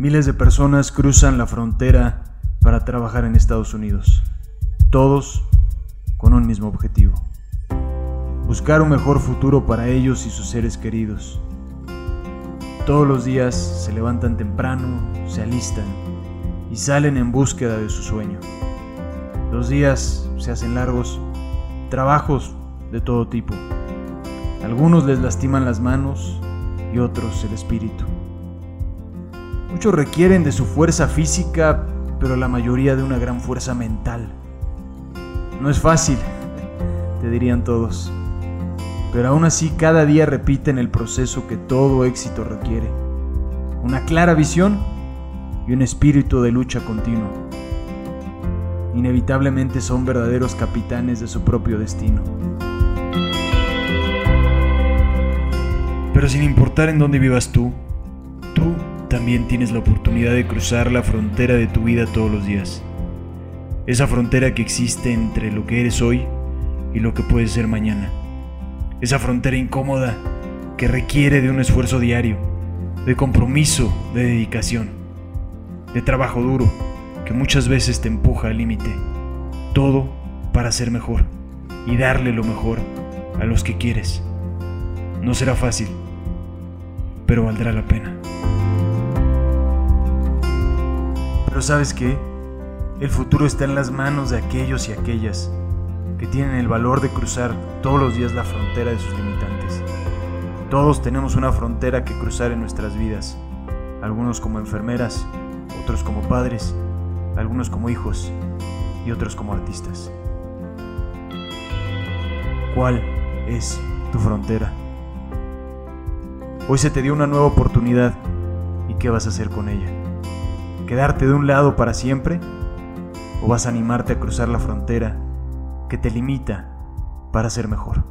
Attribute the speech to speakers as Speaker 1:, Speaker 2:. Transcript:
Speaker 1: Miles de personas cruzan la frontera para trabajar en Estados Unidos, todos con un mismo objetivo, buscar un mejor futuro para ellos y sus seres queridos. Todos los días se levantan temprano, se alistan y salen en búsqueda de su sueño. Los días se hacen largos, trabajos de todo tipo. Algunos les lastiman las manos y otros el espíritu. Muchos requieren de su fuerza física, pero la mayoría de una gran fuerza mental. No es fácil, te dirían todos, pero aún así cada día repiten el proceso que todo éxito requiere. Una clara visión y un espíritu de lucha continua. Inevitablemente son verdaderos capitanes de su propio destino. Pero sin importar en dónde vivas tú también tienes la oportunidad de cruzar la frontera de tu vida todos los días. Esa frontera que existe entre lo que eres hoy y lo que puedes ser mañana. Esa frontera incómoda que requiere de un esfuerzo diario, de compromiso, de dedicación, de trabajo duro, que muchas veces te empuja al límite. Todo para ser mejor y darle lo mejor a los que quieres. No será fácil, pero valdrá la pena. Pero sabes qué? El futuro está en las manos de aquellos y aquellas que tienen el valor de cruzar todos los días la frontera de sus limitantes. Todos tenemos una frontera que cruzar en nuestras vidas, algunos como enfermeras, otros como padres, algunos como hijos y otros como artistas. ¿Cuál es tu frontera? Hoy se te dio una nueva oportunidad y ¿qué vas a hacer con ella? ¿Quedarte de un lado para siempre? ¿O vas a animarte a cruzar la frontera que te limita para ser mejor?